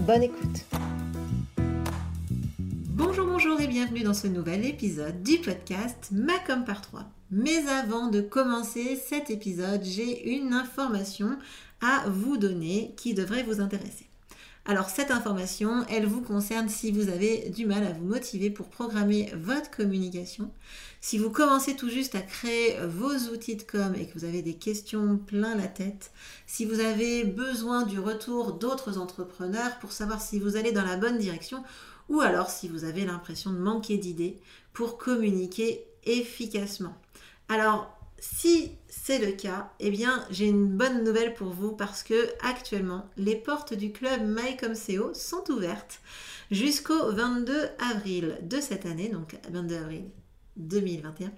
Bonne écoute. Bonjour, bonjour et bienvenue dans ce nouvel épisode du podcast Macom par 3. Mais avant de commencer cet épisode, j'ai une information à vous donner qui devrait vous intéresser. Alors cette information, elle vous concerne si vous avez du mal à vous motiver pour programmer votre communication, si vous commencez tout juste à créer vos outils de com et que vous avez des questions plein la tête, si vous avez besoin du retour d'autres entrepreneurs pour savoir si vous allez dans la bonne direction ou alors si vous avez l'impression de manquer d'idées pour communiquer efficacement. Alors si c'est le cas, eh bien, j'ai une bonne nouvelle pour vous parce que actuellement, les portes du club MyComSeo sont ouvertes jusqu'au 22 avril de cette année, donc 22 avril 2021.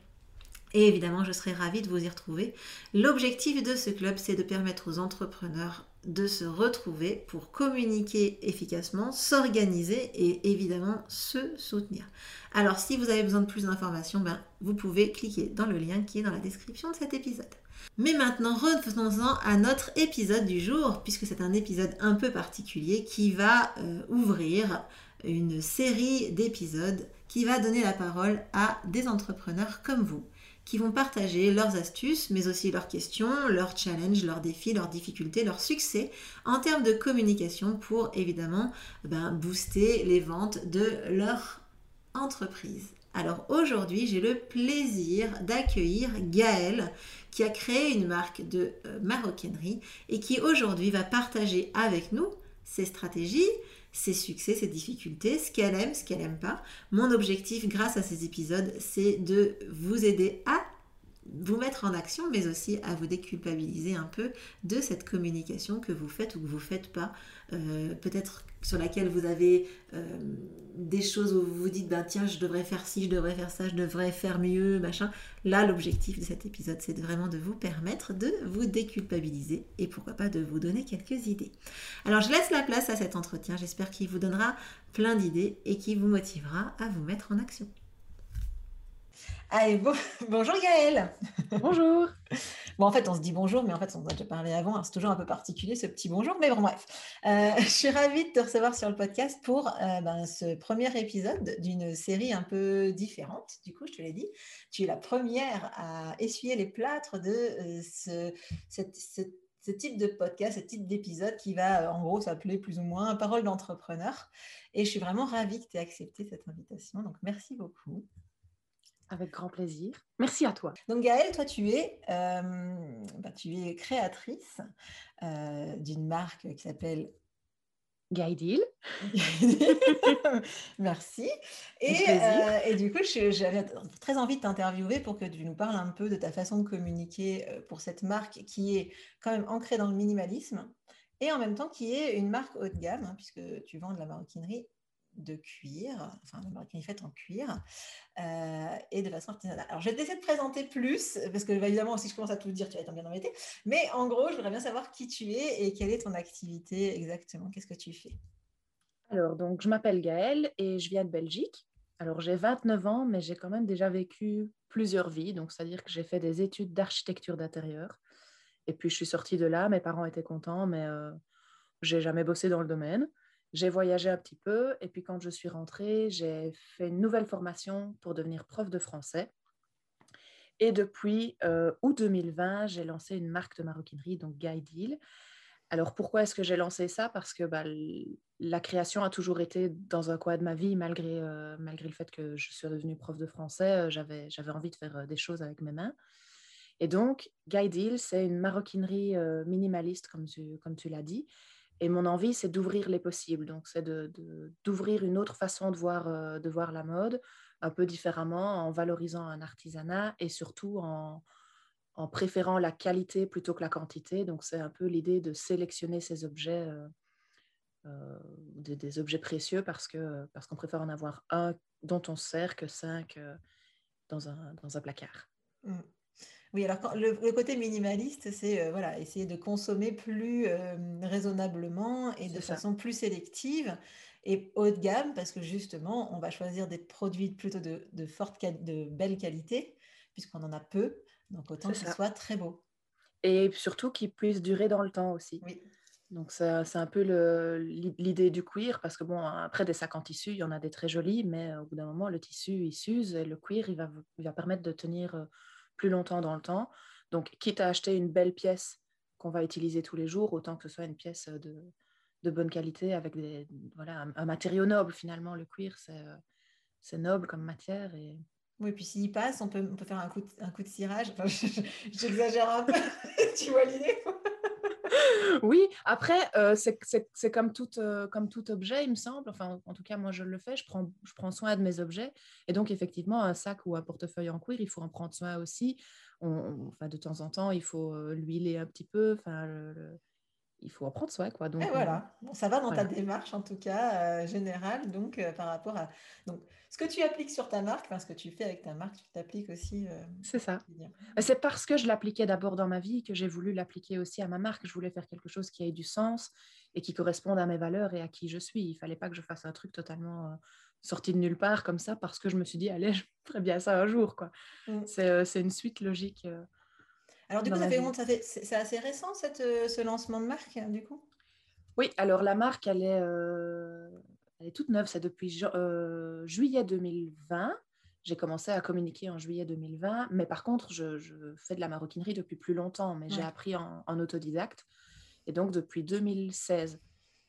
Et évidemment, je serai ravie de vous y retrouver. L'objectif de ce club, c'est de permettre aux entrepreneurs de se retrouver pour communiquer efficacement, s'organiser et évidemment se soutenir. Alors si vous avez besoin de plus d'informations, ben, vous pouvez cliquer dans le lien qui est dans la description de cet épisode. Mais maintenant, revenons-en à notre épisode du jour, puisque c'est un épisode un peu particulier qui va euh, ouvrir une série d'épisodes qui va donner la parole à des entrepreneurs comme vous qui vont partager leurs astuces, mais aussi leurs questions, leurs challenges, leurs défis, leurs difficultés, leurs succès en termes de communication pour évidemment ben, booster les ventes de leur entreprise. Alors aujourd'hui, j'ai le plaisir d'accueillir Gaëlle qui a créé une marque de euh, maroquinerie et qui aujourd'hui va partager avec nous ses stratégies, ses succès, ses difficultés, ce qu'elle aime, ce qu'elle n'aime pas. Mon objectif grâce à ces épisodes, c'est de vous aider à vous mettre en action, mais aussi à vous déculpabiliser un peu de cette communication que vous faites ou que vous ne faites pas. Euh, peut-être sur laquelle vous avez euh, des choses où vous vous dites, ben tiens, je devrais faire ci, je devrais faire ça, je devrais faire mieux, machin. Là, l'objectif de cet épisode, c'est vraiment de vous permettre de vous déculpabiliser et pourquoi pas de vous donner quelques idées. Alors, je laisse la place à cet entretien. J'espère qu'il vous donnera plein d'idées et qu'il vous motivera à vous mettre en action. Allez, bonjour Gaëlle. Bonjour. Bon, en fait, on se dit bonjour, mais en fait, on a déjà parlé avant. C'est toujours un peu particulier ce petit bonjour, mais bon, bref. Euh, je suis ravie de te recevoir sur le podcast pour euh, ben, ce premier épisode d'une série un peu différente. Du coup, je te l'ai dit, tu es la première à essuyer les plâtres de euh, ce, ce type de podcast, ce type d'épisode qui va en gros s'appeler plus ou moins Parole d'entrepreneur. Et je suis vraiment ravie que tu aies accepté cette invitation. Donc, merci beaucoup. Avec grand plaisir. Merci à toi. Donc Gaëlle, toi tu es, euh, bah, tu es créatrice euh, d'une marque qui s'appelle Guideal. Merci. Et, euh, et, du coup, j'avais très envie de t'interviewer pour que tu nous parles un peu de ta façon de communiquer pour cette marque qui est quand même ancrée dans le minimalisme et en même temps qui est une marque haut de gamme, hein, puisque tu vends de la maroquinerie de cuir, enfin la maroquinerie faite en cuir, euh, et de façon artisanale. Alors, je vais essayer de présenter plus, parce que bah, évidemment, si je commence à tout dire, tu vas être bien embêté. Mais en gros, je voudrais bien savoir qui tu es et quelle est ton activité exactement. Qu'est-ce que tu fais? Alors, donc, je m'appelle Gaëlle et je viens de Belgique. Alors, j'ai 29 ans, mais j'ai quand même déjà vécu plusieurs vies. Donc, c'est-à-dire que j'ai fait des études d'architecture d'intérieur. Et puis, je suis sortie de là. Mes parents étaient contents, mais euh, j'ai jamais bossé dans le domaine. J'ai voyagé un petit peu et puis quand je suis rentrée, j'ai fait une nouvelle formation pour devenir prof de français. Et depuis euh, août 2020, j'ai lancé une marque de maroquinerie, donc Guy Alors pourquoi est-ce que j'ai lancé ça? Parce que bah, la création a toujours été dans un coin de ma vie, malgré, euh, malgré le fait que je suis devenue prof de français, euh, j'avais, envie de faire des choses avec mes mains. Et donc, Guy c'est une maroquinerie minimaliste, comme tu, comme tu l'as dit, et mon envie, c'est d'ouvrir les possibles. Donc, c'est d'ouvrir une autre façon de voir, euh, de voir la mode, un peu différemment, en valorisant un artisanat et surtout en, préférant la qualité plutôt que la quantité. Donc, c'est un peu l'idée de sélectionner ces objets euh, des, objets précieux parce qu'on parce qu'on préfère en avoir un dont on sert que cinq dans, un, dans un placard. Mmh. Oui, alors le, côté minimaliste, c'est voilà, essayer de consommer plus raisonnablement et de façon plus sélective et haut de gamme parce que justement, on va choisir des produits plutôt de, de forte de belle qualité puisqu'on en a peu, donc autant que ce soit très beau. Et surtout qu'ils puissent durer dans le temps aussi. Oui. Donc c'est un peu l'idée du cuir parce que bon, après des sacs en tissu, il y en a des très jolis, mais au bout d'un moment, le tissu, il s'use et le cuir, il va, il va permettre de tenir plus longtemps dans le temps. Donc, quitte à acheter une belle pièce qu'on va utiliser tous les jours, autant que ce soit une pièce de, de bonne qualité avec des, voilà, un, matériau noble finalement. Le cuir, c'est noble comme matière. Et... Oui, puis s'il passe, on peut, on peut faire un coup de, un coup de cirage. J'exagère un peu, tu vois l'idée oui, après, euh, c'est comme, tout, euh, comme tout objet, il me semble. Enfin, en tout cas, moi, je le fais. Je prends, soin de mes objets. Et donc, effectivement, un sac ou un portefeuille en cuir, il faut en prendre soin aussi. De temps en temps, il faut euh, l'huiler un petit peu. Il faut en prendre soin. Quoi. Donc, voilà, bon, ça va dans ta démarche, en tout cas, générale. Donc, par rapport à donc, ce que tu appliques sur ta marque, enfin, ce que tu fais avec ta marque, tu t'appliques aussi. c'est ça. C'est parce que je l'appliquais d'abord dans ma vie que j'ai voulu l'appliquer aussi à ma marque. Je voulais faire quelque chose qui ait du sens et qui corresponde à mes valeurs et à qui je suis. Il fallait pas que je fasse un truc totalement sorti de nulle part comme ça parce que je me suis dit, allez, je ferai bien ça un jour. Quoi. Mmh. C'est, une suite logique. Alors, du coup, ça fait, ça fait, c'est, assez récent cette, ce lancement de marque, du coup? Oui, alors la marque, elle est elle est toute neuve, c'est depuis euh, juillet 2020. J'ai commencé à communiquer en juillet 2020, mais par contre, je, fais de la maroquinerie depuis plus longtemps, mais j'ai appris en, autodidacte. Et donc, depuis 2016,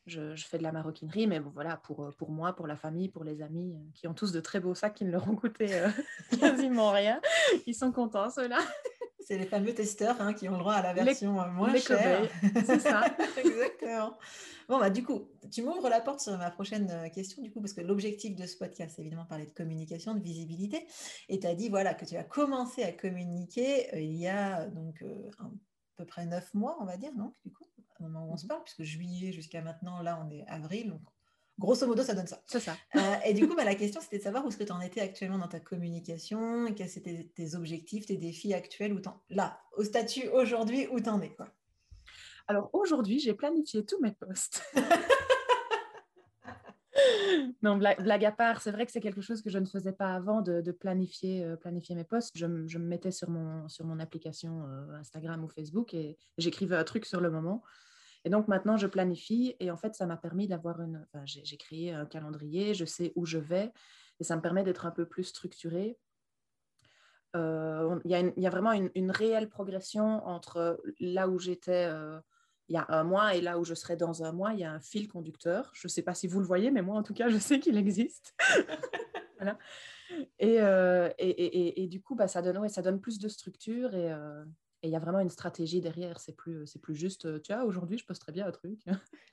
je, fais de la maroquinerie, mais bon, voilà, pour, euh, pour moi, pour la famille, pour les amis, euh, qui ont tous de très beaux sacs qui ne leur ont coûté quasiment rien. Ils sont contents, ceux-là. C'est les fameux testeurs hein, qui ont le droit à la version moins chère. C'est ça. Exactement. Bon, bah, du coup, tu m'ouvres la porte sur ma prochaine euh, question, du coup, parce que l'objectif de ce podcast, c'est évidemment parler de communication, de visibilité. Et tu as dit, voilà, que tu as commencé à communiquer euh, il y a donc euh, à peu près neuf mois, on va dire, donc, du coup, au moment où on se mmh parle, puisque juillet jusqu'à maintenant, là, on est avril, donc grosso modo, ça donne ça. C'est ça. et du coup, bah, la question, c'était de savoir où est-ce que tu en étais actuellement dans ta communication, quels étaient tes objectifs, tes défis actuels, où là, au statut aujourd'hui, où tu en es, quoi. Alors aujourd'hui, j'ai planifié tous mes posts. non, blague, à part, c'est vrai que c'est quelque chose que je ne faisais pas avant de, planifier, euh, planifier mes posts. Je, me mettais sur mon, sur mon application euh, Instagram ou Facebook et j'écrivais un truc sur le moment. Et donc maintenant, je planifie et en fait, ça m'a permis d'avoir une. Enfin, j'ai créé un calendrier, je sais où je vais et ça me permet d'être un peu plus structuré. Euh, il y, a vraiment une, réelle progression entre là où j'étais il y a un mois et là où je serai dans un mois, il y a un fil conducteur. Je ne sais pas si vous le voyez, mais moi, en tout cas, je sais qu'il existe. Euh, et, et, et, du coup, bah, ça, donne, ouais, ça donne plus de structure euh, et il y a vraiment une stratégie derrière. C'est plus, c'est plus juste, euh, tu vois, aujourd'hui, je poste très bien un truc.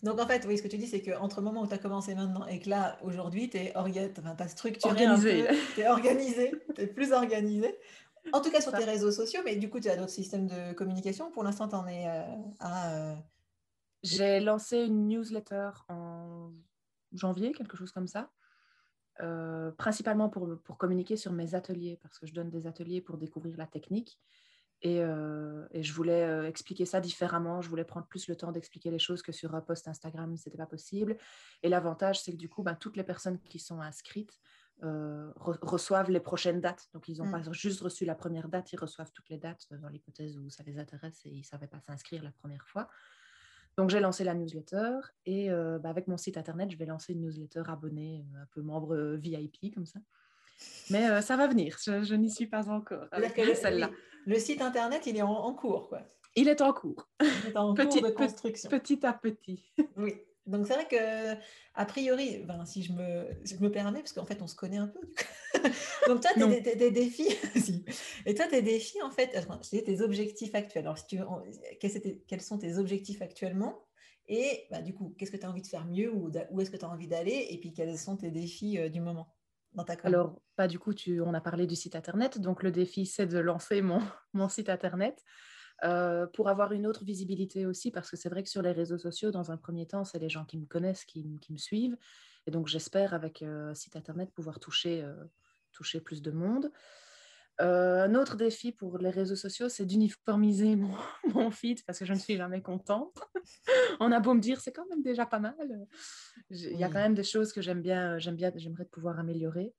Donc, en fait, oui, ce que tu dis, c'est qu'entre le moment où tu as commencé maintenant et que là, aujourd'hui, tu es enfin, structuré. Organisé. Tu es organisé, tu es plus organisé. En tout cas sur tes réseaux sociaux, mais du coup, tu as d'autres systèmes de communication. Pour l'instant, tu en es euh, à. Euh, J'ai lancé une newsletter en janvier, quelque chose comme ça. Euh, principalement pour, pour, communiquer sur mes ateliers, parce que je donne des ateliers pour découvrir la technique. Et, et je voulais expliquer ça différemment. Je voulais prendre plus le temps d'expliquer les choses que sur un post Instagram, ce n'était pas possible. Et l'avantage, c'est que du coup, ben, toutes les personnes qui sont inscrites euh, reçoivent les prochaines dates. Donc, ils n'ont pas mm. juste reçu la première date, ils reçoivent toutes les dates dans l'hypothèse où ça les intéresse et ils ne savaient pas s'inscrire la première fois. Donc, j'ai lancé la newsletter et euh, bah, avec mon site internet, je vais lancer une newsletter abonnée, euh, un peu membre VIP comme ça. Mais ça va venir, je, n'y suis pas encore celle-là. Le, site internet, il est en, cours, quoi. Il est en cours. Il est en petit, cours de construction. Petit à petit. oui. Donc c'est vrai que a priori, ben, si je me, je me permets, parce qu'en fait on se connaît un peu. Donc toi, tes, défis, et toi tes défis en fait, tes objectifs actuels. Alors si tu quels, quels, sont tes objectifs actuellement? Et bah, du coup, qu'est-ce que tu as envie de faire mieux ou où est-ce que tu as envie d'aller? Et puis quels sont tes défis euh, du moment? Alors, bah, du coup, tu, on a parlé du site internet. Donc le défi, c'est de lancer mon, mon site internet. Euh, pour avoir une autre visibilité aussi, parce que c'est vrai que sur les réseaux sociaux, dans un premier temps, c'est les gens qui me connaissent, qui, me suivent. Et donc, j'espère, avec un site internet, pouvoir toucher, toucher plus de monde. Un autre défi pour les réseaux sociaux, c'est d'uniformiser mon, mon, feed parce que je ne suis jamais contente. On a beau me dire, c'est quand même déjà pas mal. Il y a quand même des choses que j'aime bien, j'aime bien, j'aimerais pouvoir améliorer.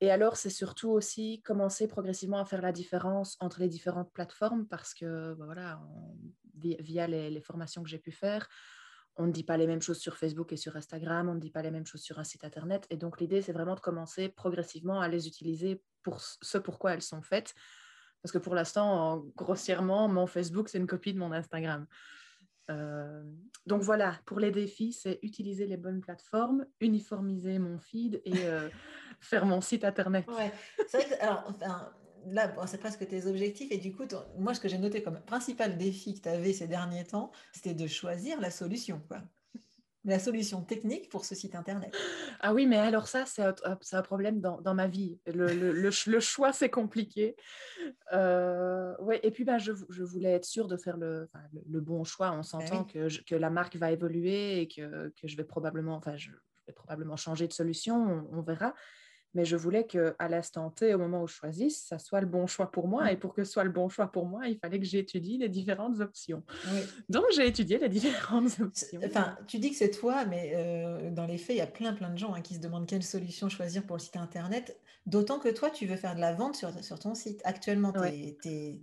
Et alors, c'est surtout aussi commencer progressivement à faire la différence entre les différentes plateformes parce que, bah voilà, via les, formations que j'ai pu faire, on ne dit pas les mêmes choses sur Facebook et sur Instagram, on ne dit pas les mêmes choses sur un site Internet. Et donc, l'idée, c'est vraiment de commencer progressivement à les utiliser pour ce pourquoi elles sont faites. Parce que pour l'instant, grossièrement, mon Facebook, c'est une copie de mon Instagram. Euh, donc voilà, pour les défis, c'est utiliser les bonnes plateformes, uniformiser mon feed et euh, faire mon site internet. Ouais, c'est vrai que, alors, enfin, là, c'est presque tes objectifs. Et du coup, moi, ce que j'ai noté comme principal défi que tu avais ces derniers temps, c'était de choisir la solution. Quoi la solution technique pour ce site internet. Ah oui, mais alors ça, c'est un, problème dans, dans, ma vie. Le, le, le, choix, c'est compliqué. Euh, ouais, et puis, bah, je, je, voulais être sûre de faire le, bon choix. On s'entend que, que, la marque va évoluer et que, que je vais probablement, enfin, je, vais probablement changer de solution, on verra mais je voulais qu'à l'instant T, au moment où je choisisse, ça soit le bon choix pour moi. Mm. Et pour que ce soit le bon choix pour moi, il fallait que j'étudie les différentes options. Donc, j'ai étudié les différentes options. Enfin, tu dis que c'est toi, mais euh, dans les faits, il y a plein, plein de gens hein, qui se demandent quelle solution choisir pour le site Internet. D'autant que toi, tu veux faire de la vente sur, sur ton site. Actuellement, tu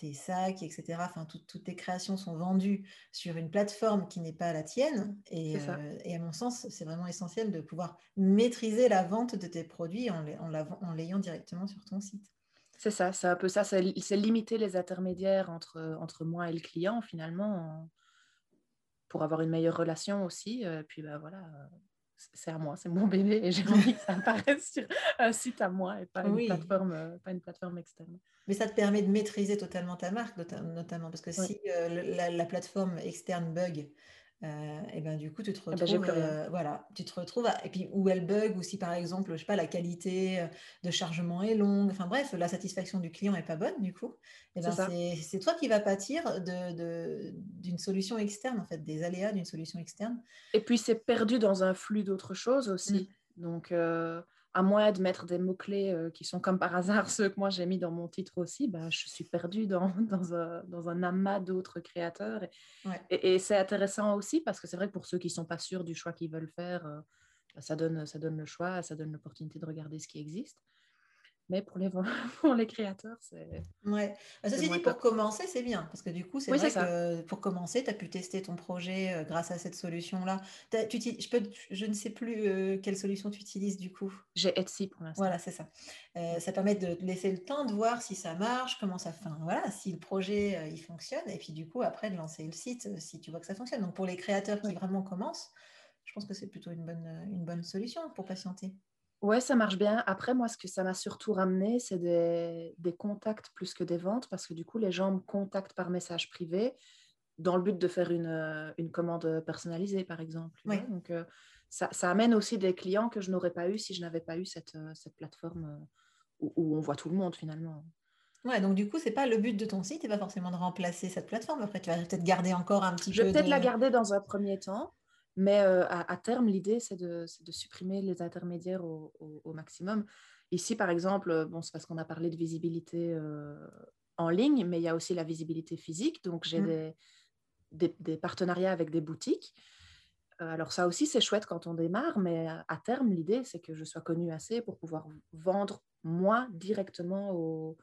tes sacs, etc. Enfin, toutes tes créations sont vendues sur une plateforme qui n'est pas la tienne. Et, euh, et à mon sens, c'est vraiment essentiel de pouvoir maîtriser la vente de tes produits en, en l'ayant directement sur ton site. C'est ça, c'est un peu ça, c'est limiter les intermédiaires entre, entre moi et le client finalement pour avoir une meilleure relation aussi. Euh, puis ben, voilà, c'est à moi, c'est mon bébé et j'ai envie que ça apparaisse sur un site à moi et pas une, plateforme, euh, pas une plateforme externe. Mais ça te permet de maîtriser totalement ta marque, notamment parce que si euh, la, plateforme externe bug, euh, et ben du coup tu te ah bah, retrouves euh, voilà tu te retrouves et puis où elle bug ou si par exemple je sais pas la qualité de chargement est longue enfin bref la satisfaction du client est pas bonne du coup et ben c'est toi qui vas pâtir de d'une solution externe en fait des aléas d'une solution externe. Et puis c'est perdu dans un flux d'autres choses aussi. Mmh. donc à moins de mettre des mots-clés euh, qui sont comme par hasard ceux que moi j'ai mis dans mon titre aussi, bah, je suis perdue dans, dans, un, dans un, amas d'autres créateurs. Et, et, c'est intéressant aussi parce que c'est vrai que pour ceux qui ne sont pas sûrs du choix qu'ils veulent faire, euh, bah, ça, donne, ça donne le choix, ça donne l'opportunité de regarder ce qui existe mais pour les, pour les créateurs, c'est. Ouais. Bah, ceci dit, pour commencer, c'est bien, parce que du coup, c'est vrai que pour commencer, tu as pu tester ton projet euh, grâce à cette solution-là. Je, peux, je ne sais plus euh, quelle solution tu utilises du coup. J'ai Etsy pour l'instant. Voilà, c'est ça. Euh, ça permet de laisser le temps de voir si ça marche, comment ça fait. Voilà, si le projet il fonctionne, et puis du coup, après, de lancer le site si tu vois que ça fonctionne. Donc pour les créateurs qui vraiment commencent, je pense que c'est plutôt une bonne, une bonne solution pour patienter. Ouais, ça marche bien. Après, moi, ce que ça m'a surtout ramené, c'est des, des, contacts plus que des ventes, parce que du coup, les gens me contactent par message privé dans le but de faire une, euh, une commande personnalisée, par exemple. Donc, euh, ça, ça, amène aussi des clients que je n'aurais pas eu si je n'avais pas eu cette, euh, cette plateforme où, où, on voit tout le monde finalement. Ouais, donc du coup, c'est pas le but de ton site, et pas forcément de remplacer cette plateforme. Après, tu vas peut-être garder encore un petit je peu. Je vais peut-être la garder dans un premier temps. Mais euh, à, terme, l'idée, c'est de, supprimer les intermédiaires au, maximum. Ici, par exemple, euh, bon, c'est parce qu'on a parlé de visibilité euh, en ligne, mais il y a aussi la visibilité physique. Donc, j'ai mmh. des, partenariats avec des boutiques. alors, ça aussi, c'est chouette quand on démarre, mais à, terme, l'idée, c'est que je sois connue assez pour pouvoir vendre moi directement aux,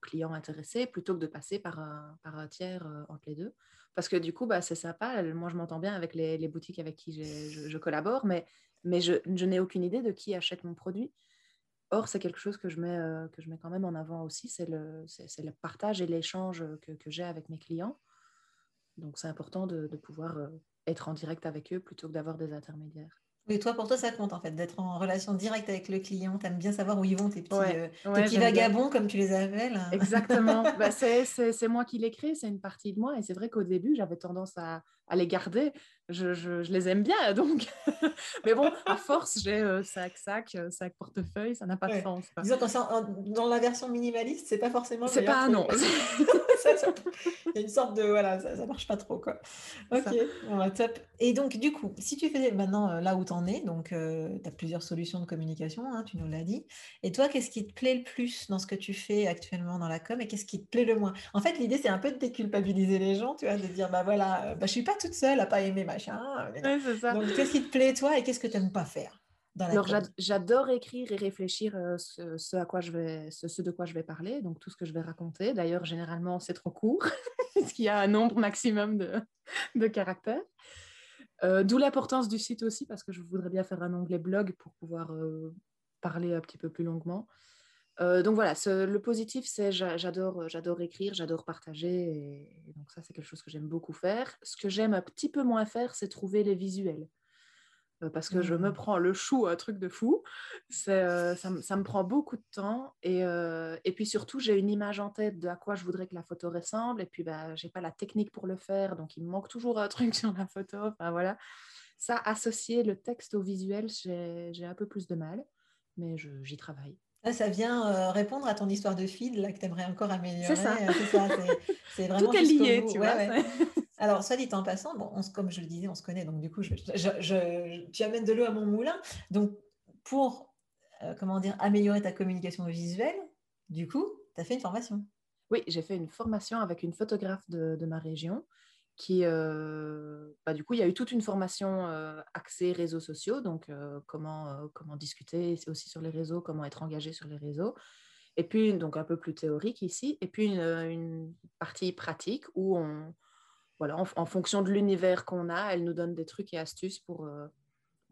clients intéressés plutôt que de passer par un, par un tiers entre les deux. Parce que du coup, bah, c'est sympa. Moi, je m'entends bien avec les, boutiques avec qui je, collabore, mais, mais je, n'ai aucune idée de qui achète mon produit. Or, c'est quelque chose que je, mets, euh, que je mets quand même en avant aussi, c'est le, le partage et l'échange que, j'ai avec mes clients. Donc, c'est important de, pouvoir euh, être en direct avec eux plutôt que d'avoir des intermédiaires. Oui, toi, pour toi, ça compte en fait, d'être en relation directe avec le client. Tu aimes bien savoir où ils vont, tes petits, euh, vagabonds, comme tu les appelles. Exactement. bah, c'est moi qui l'ai créé, c'est une partie de moi. Et c'est vrai qu'au début, j'avais tendance à, à les garder. Je, je, je, les aime bien, donc. Mais bon, à force, j'ai euh, sac, sac, euh, sac, portefeuille, ça n'a pas de sens. Disons que dans la version minimaliste, c'est pas forcément. C'est pas un non. Il y a une sorte de. Voilà, ça, ça marche pas trop, quoi. Ok, bon, bah, top. Et donc, du coup, si tu fais maintenant euh, là où tu en es, donc tu as plusieurs solutions de communication, hein, tu nous l'as dit. Et toi, qu'est-ce qui te plaît le plus dans ce que tu fais actuellement dans la com et qu'est-ce qui te plaît le moins? En fait, l'idée, c'est un peu de déculpabiliser les gens, tu vois, de dire, bah voilà, bah, je suis pas toute seule à pas aimer ma donc, qu'est-ce qui te plaît, toi, et qu'est-ce que tu n'aimes pas faire alors j'adore écrire et réfléchir euh, ce, à quoi je vais, ce, de quoi je vais parler, donc tout ce que je vais raconter. D'ailleurs, généralement, c'est trop court, puisqu'il y a un nombre maximum de, de caractères. Euh, d'où l'importance du site aussi, parce que je voudrais bien faire un onglet blog pour pouvoir euh, parler un petit peu plus longuement. Donc voilà, le positif, c'est j'adore, j'adore écrire, j'adore partager, et donc ça, c'est quelque chose que j'aime beaucoup faire. Ce que j'aime un petit peu moins faire, c'est trouver les visuels. Euh, parce que je me mmh. prends le chou, un truc de fou. Euh, ça, ça, me prend beaucoup de temps. Et, euh, et puis surtout, j'ai une image en tête de à quoi je voudrais que la photo ressemble. Et puis, bah, je n'ai pas la technique pour le faire. Donc, il me manque toujours un truc sur la photo. Enfin, voilà. Ça, associer le texte au visuel, j'ai un peu plus de mal. Mais j'y travaille. Ça vient répondre à ton histoire de feed là, que tu aimerais encore améliorer. C'est ça. C'est vraiment Tout est lié, tu vois. Alors, soit dit en passant, bon, comme je le disais, on se connaît, donc du coup, je, tu amènes de l'eau à mon moulin. Donc, pour, euh, comment dire, améliorer ta communication visuelle, du coup, tu as fait une formation. Oui, j'ai fait une formation avec une photographe de, ma région euh, bah, du coup, il y a eu toute une formation euh, axée réseaux sociaux, donc comment, comment discuter aussi sur les réseaux, comment être engagé sur les réseaux. Et puis, donc un peu plus théorique ici, et puis une partie pratique où on, voilà, en, fonction de l'univers qu'on a, elle nous donne des trucs et astuces pour, euh,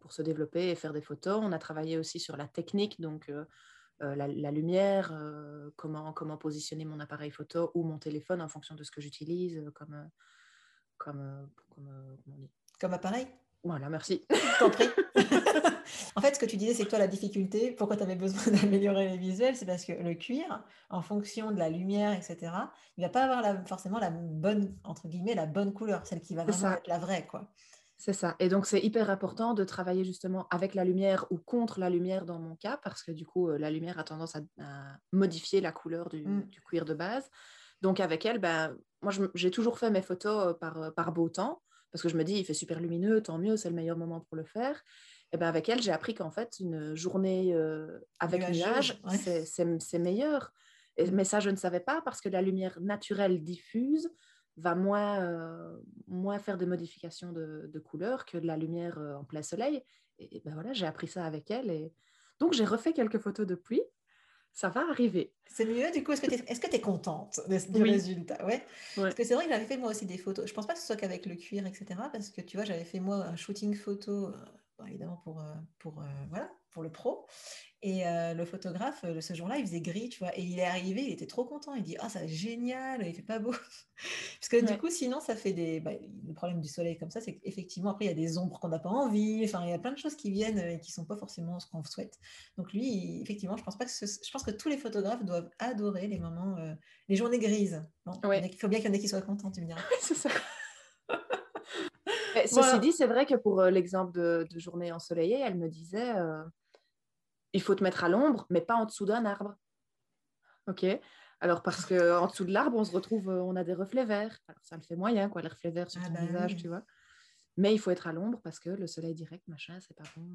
pour se développer et faire des photos. On a travaillé aussi sur la technique, donc euh, euh, la, lumière, comment, comment positionner mon appareil photo ou mon téléphone en fonction de ce que j'utilise comme, comme, comme, comme appareil Voilà, merci. T'en prie. en fait, ce que tu disais, c'est que toi, la difficulté, pourquoi tu avais besoin d'améliorer les visuels, c'est parce que le cuir, en fonction de la lumière, etc., il va pas avoir forcément la bonne, entre guillemets, la bonne couleur, celle qui va vraiment être la vraie, quoi. C'est ça. Et donc, c'est hyper important de travailler justement avec la lumière ou contre la lumière dans mon cas, parce que du coup, euh, la lumière a tendance à, modifier la couleur mmh. du, cuir de base. Donc, avec elle, ben, moi, j'ai toujours fait mes photos par, par beau temps, parce que je me dis, il fait super lumineux, tant mieux, c'est le meilleur moment pour le faire. Et ben avec elle, j'ai appris qu'en fait, une journée euh, avec nuage, c'est meilleur. Et, mais ça, je ne savais pas parce que la lumière naturelle diffuse va moins, euh, moins faire des modifications de, de couleur que la lumière euh, en plein soleil. Et, ben voilà, j'ai appris ça avec elle. Et... Donc, j'ai refait quelques photos depuis. Ça va arriver. C'est mieux, du coup, est-ce que tu es, est es, contente du résultat? Ouais. Parce que c'est vrai que j'avais fait moi aussi des photos. Je pense pas que ce soit qu'avec le cuir, etc. Parce que tu vois, j'avais fait moi un shooting photo évidemment pour, euh, pour, euh, voilà, pour le pro. Et euh, le photographe, ce jour-là, il faisait gris, tu vois. Et il est arrivé, il était trop content. Il dit Ah, ça génial, il fait pas beau. Parce que du coup, sinon, ça fait des. Bah, le problème du soleil comme ça, c'est qu'effectivement, après, il y a des ombres qu'on n'a pas envie. Enfin, il y a plein de choses qui viennent et qui sont pas forcément ce qu'on souhaite. Donc, lui, effectivement, je pense pas que je pense que tous les photographes doivent adorer les moments, les journées grises. Il faut bien qu'il y en ait qui soient contents, tu me diras. c'est ça. ceci dit, c'est vrai que pour euh, l'exemple de, journée ensoleillée, elle me disait euh, il faut te mettre à l'ombre, mais pas en dessous d'un arbre. Ok alors parce que en dessous de l'arbre, on se retrouve, euh, on a des reflets verts. Alors ça le fait moyen, quoi, les reflets verts sur ah ton bah visage, tu vois. Mais il faut être à l'ombre parce que le soleil direct, machin, c'est pas bon.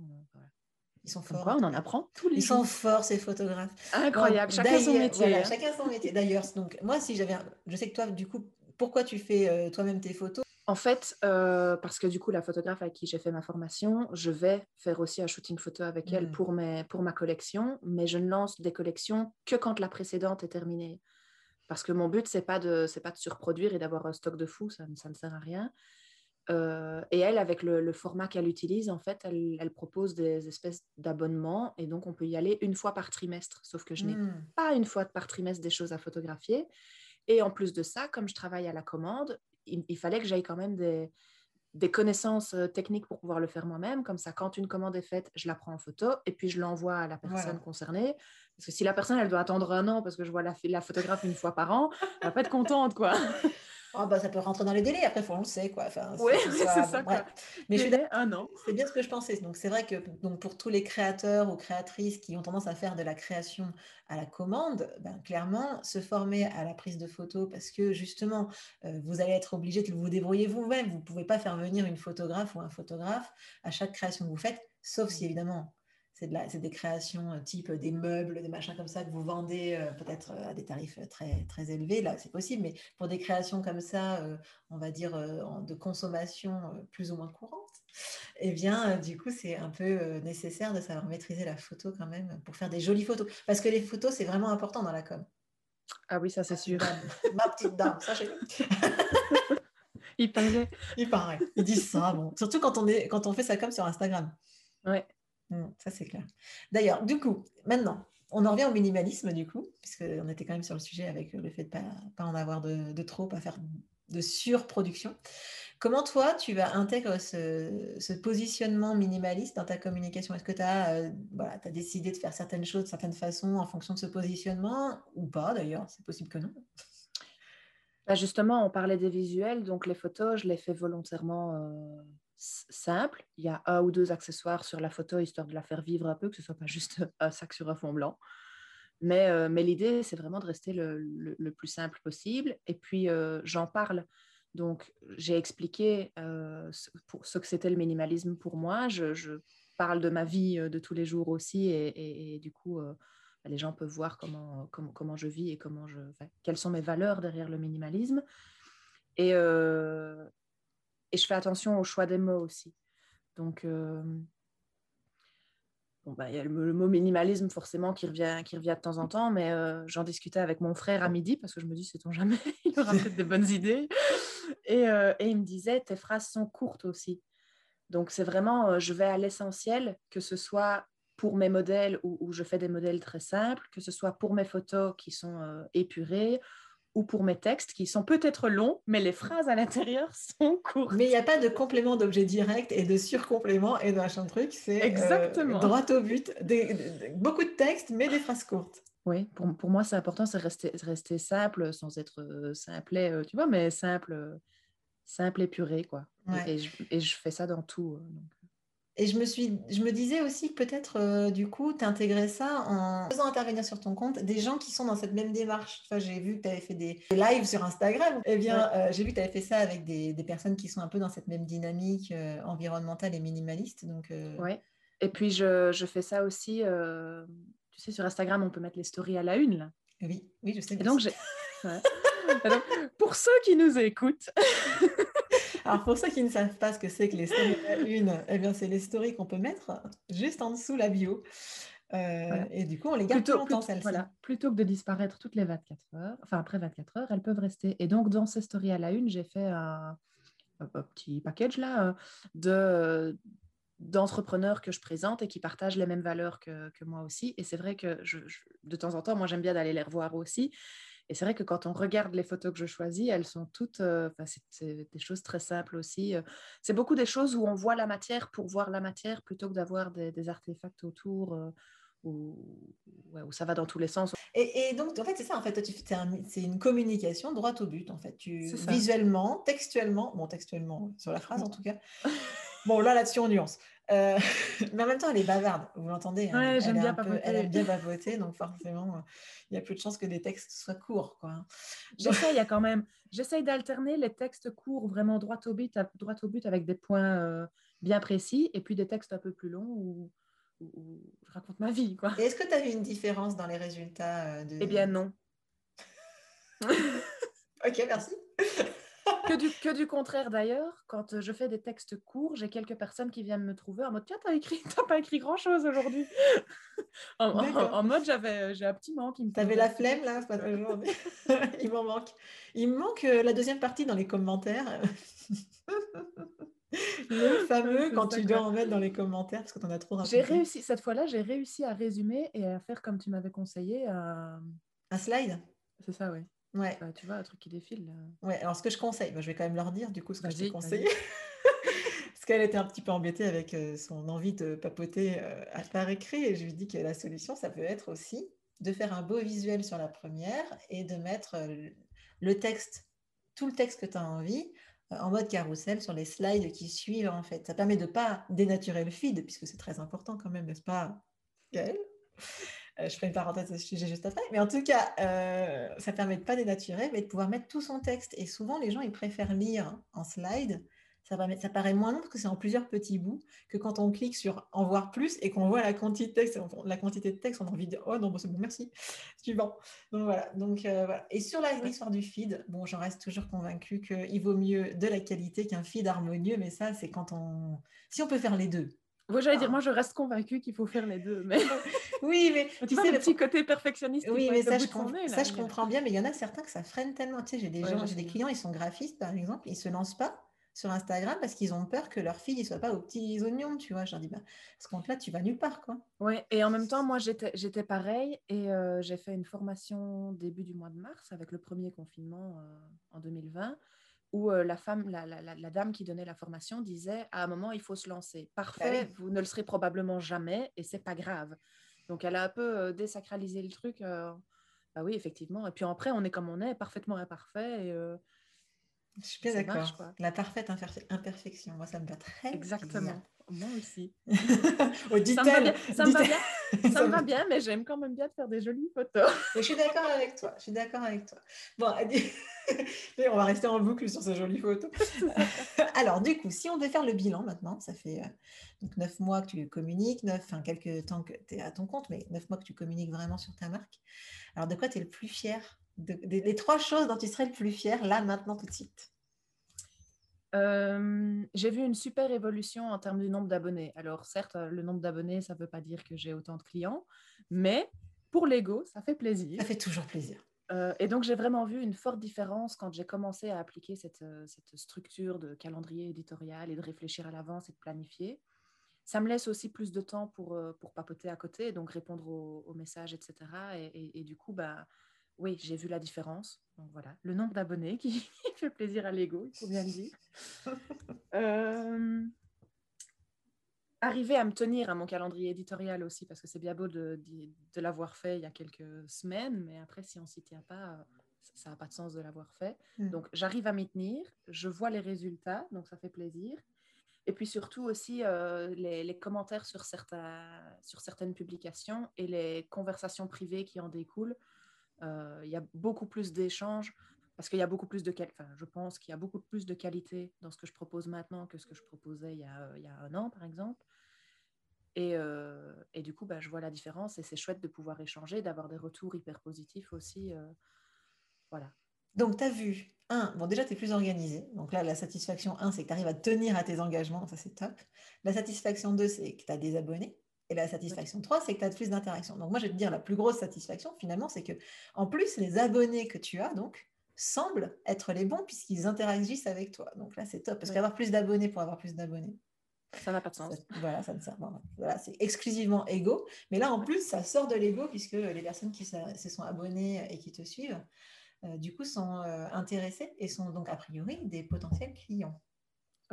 Ils sont forts. on en apprend tous les Ils sont forts, ces photographes. Incroyable, chacun son métier. Hein. Chacun son métier. D'ailleurs, donc moi, si j'avais, je sais que toi, du coup, pourquoi tu fais toi-même tes photos? En fait, euh, parce que du coup, la photographe avec qui j'ai fait ma formation, je vais faire aussi un shooting photo avec elle mmh. pour, mes, pour ma collection, mais je ne lance des collections que quand la précédente est terminée. Parce que mon but, ce n'est pas, de, pas de surproduire et d'avoir un stock de fou, ça, ça ne sert à rien. Euh, et elle, avec le, format qu'elle utilise, en fait, elle, propose des espèces d'abonnements et donc on peut y aller une fois par trimestre. Sauf que je n'ai mmh. pas une fois par trimestre des choses à photographier. Et en plus de ça, comme je travaille à la commande, il, fallait que j'aille quand même des, des connaissances euh, techniques pour pouvoir le faire moi-même. Comme ça, quand une commande est faite, je la prends en photo et puis je l'envoie à la personne concernée. Parce que si la personne, elle doit attendre un an parce que je vois la, la photographe une fois par an, elle va pas être contente, quoi. Oh bah, ça peut rentrer dans les délais, après, on le sait. Quoi. Enfin, oui, c'est ça. Quoi. Mais je suis un an. C'est bien ce que je pensais. Donc, c'est vrai que donc, pour tous les créateurs ou créatrices qui ont tendance à faire de la création à la commande, ben, clairement, se former à la prise de photos parce que justement, euh, vous allez être obligé de vous débrouiller vous-même. Vous ne pouvez pas faire venir une photographe ou un photographe à chaque création que vous faites, sauf si évidemment c'est des créations euh, type euh, des meubles, des machins comme ça que vous vendez euh, peut-être à des tarifs très, très élevés. Là, c'est possible, mais pour des créations comme ça, on va dire de consommation plus ou moins courante, eh bien, du coup, c'est un peu nécessaire de savoir maîtriser la photo quand même pour faire des jolies photos. Parce que les photos, c'est vraiment important dans la com. Ah oui, ça c'est sûr. Ma petite dame, ça j'ai Il paraît. Il paraît. Ils disent ça, bon. Surtout quand on, est, quand on fait ça comme sur Instagram. Ouais. Mmh, ça, c'est clair. D'ailleurs, du coup, maintenant, on en revient au minimalisme, du coup, puisqu'on était quand même sur le sujet avec le fait de ne pas, en avoir de, trop, pas faire de surproduction. Comment toi, tu vas intégrer ce, positionnement minimaliste dans ta communication? Est-ce que tu as, euh, décidé de faire certaines choses de certaines façons en fonction de ce positionnement ou pas d'ailleurs? C'est possible que non. Bah justement, on parlait des visuels, donc les photos, je les fais volontairement euh, simple. Il y a un ou deux accessoires sur la photo, histoire de la faire vivre un peu, que ce soit pas juste un sac sur un fond blanc. Mais, euh, mais l'idée, c'est vraiment de rester le, le, plus simple possible. Et puis, euh, j'en parle. Donc, j'ai expliqué euh, ce, pour, ce que c'était le minimalisme pour moi. Je, parle de ma vie de tous les jours aussi. Et, du coup, bah, les gens peuvent voir comment, comment, comment, je vis et comment je, quelles sont mes valeurs derrière le minimalisme. Et, et je fais attention au choix des mots aussi. Donc, euh, bon, bah, il y a le, mot minimalisme forcément qui revient, qui revient de temps en temps, mais euh, j'en discutais avec mon frère à midi parce que je me dis, sait-on jamais, il aura peut-être des bonnes idées. Et, euh, et, il me disait, tes phrases sont courtes aussi. Donc, c'est vraiment, je vais à l'essentiel, que ce soit pour mes modèles où, où, je fais des modèles très simples, que ce soit pour mes photos qui sont épurées ou pour mes textes qui sont peut-être longs, mais les phrases à l'intérieur sont courtes. Mais il n'y a pas de complément d'objet direct et de surcomplément et de machin truc. C'est euh, exactement droit au but. beaucoup de textes, mais des phrases courtes. Oui, pour, pour moi, c'est important, c'est rester, rester simple sans être euh, simplet, euh, tu vois, mais simple, simple épuré, quoi. Et, je, et, je, fais ça dans tout. Donc. Et je me, suis, je me disais aussi que peut-être, euh, du coup, t'intégrais ça en faisant intervenir sur ton compte des gens qui sont dans cette même démarche. Enfin, j'ai vu que tu avais fait des lives sur Instagram. Eh bien, euh, j'ai vu que tu avais fait ça avec des, des, personnes qui sont un peu dans cette même dynamique euh, environnementale et minimaliste. Donc, Ouais. Et puis, je, je fais ça aussi. tu sais, sur Instagram, on peut mettre les stories à la une. Là. Oui, oui, je sais. Et donc, j'ai... pour ceux qui nous écoutent, alors pour ceux qui ne savent pas ce que c'est que les stories une, eh bien c'est les stories qu'on peut mettre juste en dessous la bio. Euh, et du coup, on les garde plutôt, longtemps, celles-ci. Voilà, plutôt que de disparaître toutes les 24 heures, enfin après 24 heures, elles peuvent rester. Et donc, dans ces stories à la une, j'ai fait un, petit package là euh, de d'entrepreneurs que je présente et qui partagent les mêmes valeurs que, que moi aussi. Et c'est vrai que je, de temps en temps, moi, j'aime bien d'aller les revoir aussi. Et c'est vrai que quand on regarde les photos que je choisis, elles sont toutes, euh, c'est des choses très simples aussi. Euh. C'est beaucoup des choses où on voit la matière pour voir la matière plutôt que d'avoir des, artefacts autour. Euh, où, ça va dans tous les sens. Et, donc, en fait, c'est ça, en fait, c'est une communication droite au but, en fait. Tu, visuellement, textuellement, bon, textuellement, sur la phrase en tout cas. bon, là, là-dessus, on nuance. Euh, mais en même temps, elle est bavarde, vous l'entendez hein. ouais, j'aime bien Elle aime bien bavoter, donc forcément, il y a plus de chances que des textes soient courts. Quoi. J'essaye quand même, j'essaye d'alterner les textes courts, vraiment droit au but, droit au but avec des points euh, bien précis, et puis des textes un peu plus longs où, je raconte ma vie. Quoi. est-ce que tu as vu une différence dans les résultats euh, de... Eh bien non. ok, merci que, du, que du contraire d'ailleurs, quand je fais des textes courts, j'ai quelques personnes qui viennent me trouver en mode Tiens, t'as écrit, t'as pas écrit grand chose aujourd'hui. en, mode j'avais, j'ai un petit manque. T'avais la flemme là Il m'en manque. Il me manque euh, la deuxième partie dans les commentaires. Le fameux quand tu dois en mettre dans les commentaires parce que tu en as trop J'ai réussi, cette fois-là, j'ai réussi à résumer et à faire comme tu m'avais conseillé. Un slide? C'est ça, oui. Ouais. tu vois, un truc qui défile. Là. Ouais, alors ce que je conseille, je vais quand même leur dire du coup ce que je t'ai conseillé. Parce qu'elle était un petit peu embêtée avec euh, son envie de papoter euh, à part écrit. Et je lui dis que la solution, ça peut être aussi de faire un beau visuel sur la première et de mettre euh, le texte tout le texte que tu as envie en mode carrousel sur les slides qui suivent en fait. Ça permet de ne pas dénaturer le feed, puisque c'est très important quand même, n'est-ce pas, Gaëlle? Euh, je ferai une parenthèse à ce sujet juste après. Mais en tout cas, euh, ça permet de ne pas dénaturer, mais de pouvoir mettre tout son texte. Et souvent, les gens, ils préfèrent lire en slide ça, paraît moins long parce que c'est en plusieurs petits bouts que quand on clique sur en voir plus et qu'on voit la quantité de texte, la quantité de texte, on a envie de dire oh non, c'est bon, merci, suivant. Donc voilà. Donc, euh, voilà. Et sur l'histoire du feed, bon, j'en reste toujours convaincue qu'il vaut mieux de la qualité qu'un feed harmonieux, mais ça, c'est quand on. Si on peut faire les deux. Moi, j'allais dire, moi, je reste convaincue qu'il faut faire les deux. Mais... oui, mais tu sais, le petit côté perfectionniste. Oui, mais ça, je, ça, je comprends bien. Mais il y en a certains que ça freine tellement. Tu sais, j'ai des gens, j'ai des clients, ils sont graphistes, par exemple, ils se lancent pas sur Instagram parce qu'ils ont peur que leur fille ne soit pas aux petits oignons, tu vois. Je leur dis, bah, ce compte-là, tu vas nulle part, quoi. Oui, et en même temps, moi, j'étais pareil et euh, j'ai fait une formation début du mois de mars avec le premier confinement euh, en 2020 où euh, la femme, la, la, la, dame qui donnait la formation disait, à un moment, il faut se lancer. Parfait, bah vous ne le serez probablement jamais et c'est pas grave. Donc, elle a un peu désacralisé le truc. bah oui, effectivement. Et puis après, on est comme on est, parfaitement imparfait. Et, je suis bien d'accord. La parfaite imperfection, moi, ça me va très Exactement. Moi aussi. oh, ça me va bien, ça me va bien, ça me va bien mais j'aime quand même bien de faire des jolies photos. je suis d'accord avec toi. Je suis d'accord avec toi. Bon, on va rester en boucle sur ces jolies photos. Alors, du coup, si on veut faire le bilan maintenant, ça fait euh, donc neuf mois que tu communiques, neuf, enfin quelques temps que tu es à ton compte, mais neuf mois que tu communiques vraiment sur ta marque. Alors, de quoi tu es le plus fier? Les trois choses dont tu serais le plus fier là, maintenant, tout de suite? Euh, j'ai vu une super évolution en termes du nombre d'abonnés. Alors, certes, le nombre d'abonnés, ça ne veut pas dire que j'ai autant de clients, mais pour l'ego, ça fait plaisir. Ça fait toujours plaisir. Euh, et donc, j'ai vraiment vu une forte différence quand j'ai commencé à appliquer cette, euh, cette, structure de calendrier éditorial et de réfléchir à l'avance et de planifier. Ça me laisse aussi plus de temps pour, pour papoter à côté, donc répondre aux, messages, etc. Et, et, du coup, bah, oui, j'ai vu la différence. Donc voilà, le nombre d'abonnés qui fait plaisir à l'ego, il faut bien le dire. Euh, arriver à me tenir à mon calendrier éditorial aussi, parce que c'est bien beau de, l'avoir fait il y a quelques semaines, mais après, si on s'y tient pas, ça n'a pas de sens de l'avoir fait. Mm. Donc j'arrive à m'y tenir, je vois les résultats, donc ça fait plaisir. Et puis surtout aussi euh, les, les, commentaires sur, certains, sur certaines publications et les conversations privées qui en découlent. Euh, il y a beaucoup plus d'échanges parce qu'il y a beaucoup plus de enfin, je pense qu'il y a beaucoup plus de qualité dans ce que je propose maintenant que ce que je proposais il y a, a un an, par exemple. Et, euh, du coup, bah, je vois la différence et c'est chouette de pouvoir échanger, d'avoir des retours hyper positifs aussi. Euh, voilà. Donc, tu as vu, un, bon, déjà, tu es plus organisé. Donc là, la satisfaction, un, c'est que tu arrives à tenir à tes engagements, ça c'est top. La satisfaction, deux, c'est que tu as des abonnés. Et la satisfaction 3, c'est que tu as plus d'interactions. Donc moi, je vais te dire, la plus grosse satisfaction, finalement, c'est que en plus, les abonnés que tu as, donc, semblent être les bons puisqu'ils interagissent avec toi. Donc là, c'est top. Parce qu'avoir plus d'abonnés pour avoir plus d'abonnés, ça n'a pas de sens. voilà, ça ne sert pas. Voilà, c'est exclusivement ego. Mais là, en plus, ça sort de l'ego puisque les personnes qui se sont abonnées et qui te suivent, euh, du coup, sont euh, intéressées et sont donc, a priori, des potentiels clients.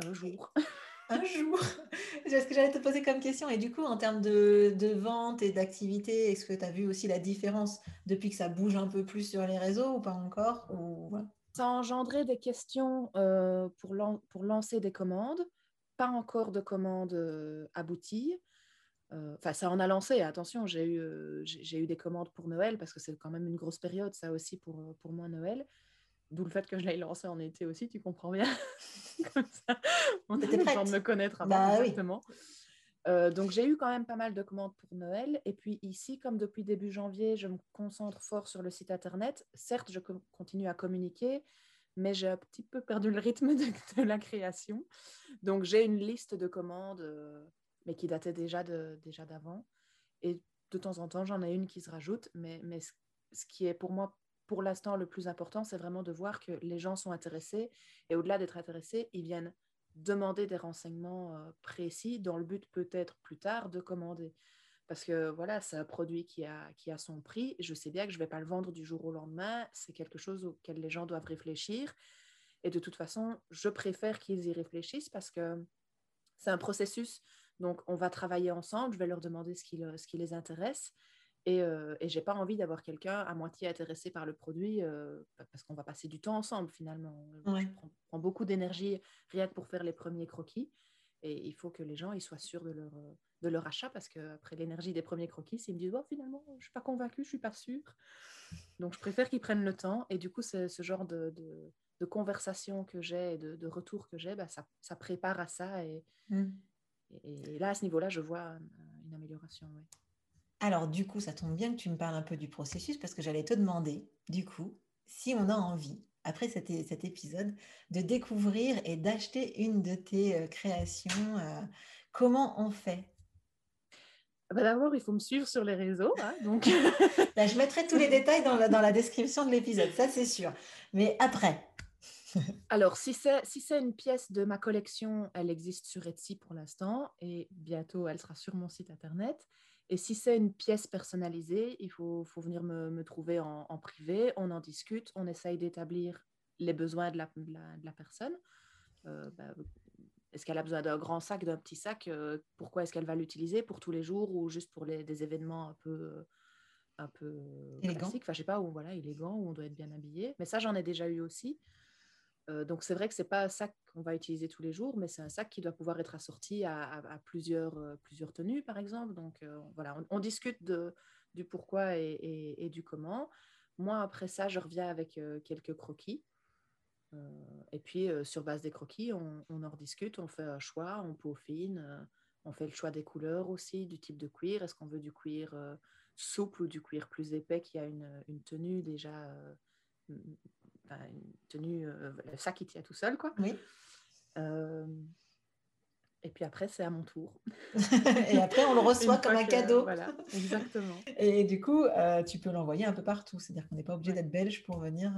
Un jour un jour. C'est ce que j'allais te poser comme question. Et du coup, en termes de, vente et d'activité, est-ce que tu as vu aussi la différence depuis que ça bouge un peu plus sur les réseaux ou pas encore. Ça a engendré des questions euh, pour, lancer des commandes. Pas encore de commandes euh, abouties. Euh, enfin, ça en a lancé, attention, j'ai eu, des commandes pour Noël parce que c'est quand même une grosse période, ça aussi pour moi, Noël. D'où le fait que je l'ai lancé en été aussi, tu comprends bien. Comme ça, on a besoin de me connaître avant, bah exactement. Euh, donc j'ai eu quand même pas mal de commandes pour Noël. Et puis ici, comme depuis début janvier, je me concentre fort sur le site internet. Certes, je continue à communiquer, mais j'ai un petit peu perdu le rythme de, la création. Donc j'ai une liste de commandes, euh, mais qui datait déjà de, déjà d'avant. Et de temps en temps, j'en ai une qui se rajoute. Mais, mais ce qui est pour moi pour l'instant, le plus important, c'est vraiment de voir que les gens sont intéressés et au-delà d'être intéressés, ils viennent demander des renseignements euh, précis dans le but peut-être plus tard de commander. Parce que voilà, c'est un produit qui a, qui a son prix. Je sais bien que je ne vais pas le vendre du jour au lendemain. C'est quelque chose auquel les gens doivent réfléchir. Et de toute façon, je préfère qu'ils y réfléchissent parce que c'est un processus. Donc, on va travailler ensemble. Je vais leur demander ce qui, ce qui les intéresse. Et, euh, et j'ai pas envie d'avoir quelqu'un à moitié intéressé par le produit euh, parce qu'on va passer du temps ensemble finalement. Ouais. Je prends, prends beaucoup d'énergie rien que pour faire les premiers croquis. Et il faut que les gens ils soient sûrs de leur, euh, de leur achat parce qu'après l'énergie des premiers croquis, s'ils me disent oh, finalement, je suis pas convaincue, je suis pas sûre. Donc je préfère qu'ils prennent le temps. Et du coup, c'est ce genre de, de, de conversation que j'ai et de, de retour que j'ai, bah, ça, ça prépare à ça. Et, Mm. et, et là, à ce niveau-là, je vois euh, une amélioration. ouais. Alors, du coup, ça tombe bien que tu me parles un peu du processus parce que j'allais te demander, du coup, si on a envie, après cet, épisode, de découvrir et d'acheter une de tes euh, créations, euh, comment on fait? Bah, D'abord, il faut me suivre sur les réseaux. hein, donc, Là, Je mettrai tous les détails dans la, dans la description de l'épisode, ça c'est sûr. Mais après, Alors, si c'est si c'est une pièce de ma collection, elle existe sur Etsy pour l'instant et bientôt elle sera sur mon site internet. Et si c'est une pièce personnalisée, il faut, faut venir me, me trouver en, en privé, on en discute, on essaye d'établir les besoins de la, de la, de la personne. Euh, bah, est-ce qu'elle a besoin d'un grand sac, d'un petit sac euh, Pourquoi est-ce qu'elle va l'utiliser Pour tous les jours ou juste pour les, des événements un peu, un peu Élégant. classiques? Enfin, je sais pas, où voilà, élégant, où on doit être bien habillé. Mais ça, j'en ai déjà eu aussi. Euh, donc c'est vrai que c'est pas un sac qu'on va utiliser tous les jours, mais c'est un sac qui doit pouvoir être assorti à, euh, plusieurs tenues, par exemple. Donc euh, voilà, on, discute du pourquoi et, du comment. Moi, après ça, je reviens avec quelques croquis. Et puis, sur base des croquis, on, en rediscute, on fait un choix, on peaufine, on fait le choix des couleurs aussi, du type de cuir. Est-ce qu'on veut du cuir souple ou du cuir plus épais qui a une tenue déjà, une tenue, euh, le sac qui tient tout seul, quoi. oui. Euh, et puis après, c'est à mon tour. et après, on le reçoit comme un cadeau. Voilà, exactement. Et du coup, euh, tu peux l'envoyer un peu partout. C'est-à-dire qu'on n'est pas obligé Ouais. d'être belge pour venir.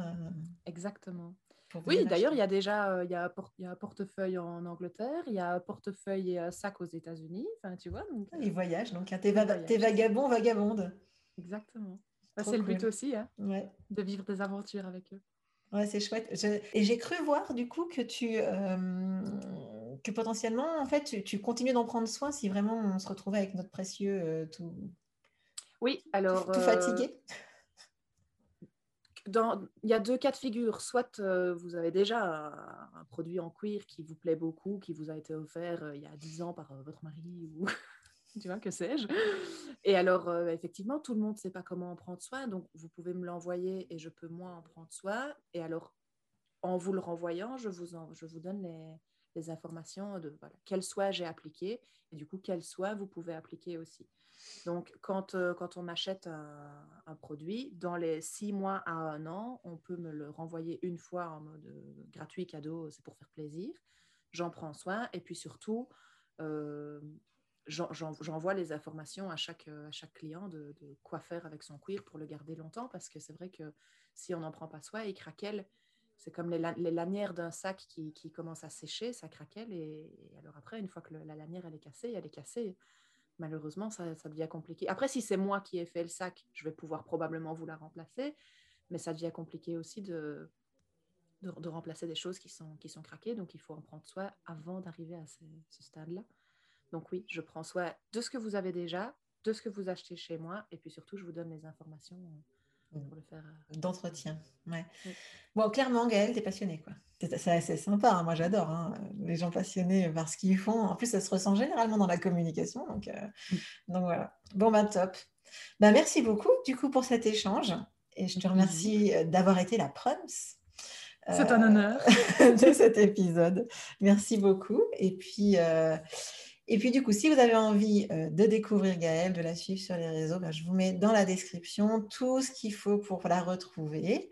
Exactement. pour Oui, d'ailleurs, il y a déjà il y a un, por- il y a un portefeuille en Angleterre, il y a un portefeuille et un sac aux États-Unis. Enfin, tu vois, donc, euh, Ils voyagent, donc hein, t'es va- vagabond, vagabonde. exactement. Bah, c'est le but aussi, hein, Ouais. de vivre des aventures avec eux. Ouais, c'est chouette. Je- Et j'ai cru voir du coup que tu euh, que potentiellement, en fait, tu, tu continues d'en prendre soin si vraiment on se retrouvait avec notre précieux euh, tout, Oui, alors. tout euh, fatigué. dans- il y a deux cas de figure. Soit euh, vous avez déjà un, un produit en cuir qui vous plaît beaucoup, qui vous a été offert euh, il y a 10 ans par euh, votre mari ou tu vois, que sais-je. Et alors, euh, effectivement, tout le monde ne sait pas comment en prendre soin. Donc, vous pouvez me l'envoyer et je peux moi en prendre soin. Et alors, en vous le renvoyant, je vous, je vous donne les, informations de voilà, quel soin j'ai appliqué et du coup, quel soin vous pouvez appliquer aussi. Donc, quand, euh, quand on achète un, produit, dans les six mois à un an, on peut me le renvoyer une fois en mode euh, gratuit, cadeau, c'est pour faire plaisir. J'en prends soin et puis surtout, j'envoie les informations à chaque, euh, à chaque client de, quoi faire avec son cuir pour le garder longtemps parce que c'est vrai que si on n'en prend pas soin, il craquelle. C'est comme les, les lanières d'un sac qui, qui commencent à sécher, ça craquelle. Et, alors après, une fois que la lanière elle est cassée, elle est cassée malheureusement, ça, ça devient compliqué. Après, si c'est moi qui ai fait le sac, je vais pouvoir probablement vous la remplacer, mais ça devient compliqué aussi de, de, remplacer des choses qui sont, qui sont craquées, donc il faut en prendre soin avant d'arriver à ce stade-là. Donc oui, je prends soin de ce que vous avez déjà, de ce que vous achetez chez moi, et puis surtout, je vous donne les informations euh, pour le faire. euh, D'entretien. Ouais. Oui. Bon, clairement, Gaëlle, t'es passionnée, quoi. C'est assez sympa, hein, moi j'adore. hein, Les gens passionnés par ce qu'ils font. En plus, ça se ressent généralement dans la communication. Donc, euh, donc voilà. Bon, bah top. Bah, merci beaucoup, du coup, pour cet échange. Et je te Avec remercie d'avoir été la proms. C'est un honneur. de cet épisode. Merci beaucoup. Et puis, euh, et puis du coup, si vous avez envie euh, de découvrir Gaëlle, de la suivre sur les réseaux, ben, je vous mets dans la description tout ce qu'il faut pour la retrouver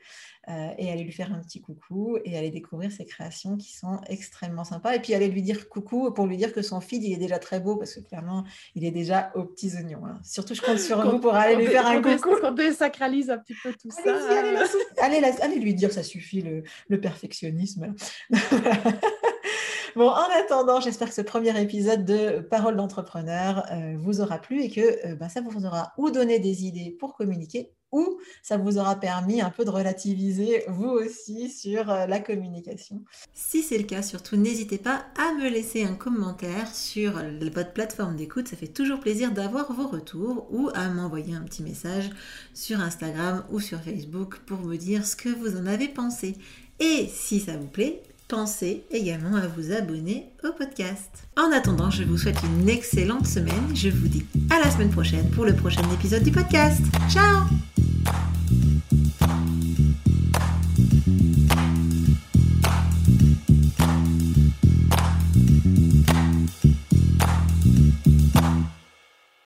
euh, et aller lui faire un petit coucou et aller découvrir ses créations qui sont extrêmement sympas. Et puis aller lui dire coucou pour lui dire que son feed, il est déjà très beau parce que clairement, il est déjà aux petits oignons. hein. Surtout, je compte sur vous pour aller lui faire un coucou. Quand on désacralise un petit peu tout ça. Allez, allez, allez lui dire, ça suffit le, le perfectionnisme. Bon, en attendant, j'espère que ce premier épisode de Parole d'entrepreneur euh, vous aura plu et que euh, bah, ça vous aura ou donné des idées pour communiquer ou ça vous aura permis un peu de relativiser vous aussi sur euh, la communication. Si c'est le cas, surtout n'hésitez pas à me laisser un commentaire sur votre plateforme d'écoute. Ça fait toujours plaisir d'avoir vos retours ou à m'envoyer un petit message sur Instagram ou sur Facebook pour me dire ce que vous en avez pensé. Et si ça vous plaît, pensez également à vous abonner au podcast. En attendant, je vous souhaite une excellente semaine. Je vous dis à la semaine prochaine pour le prochain épisode du podcast. Ciao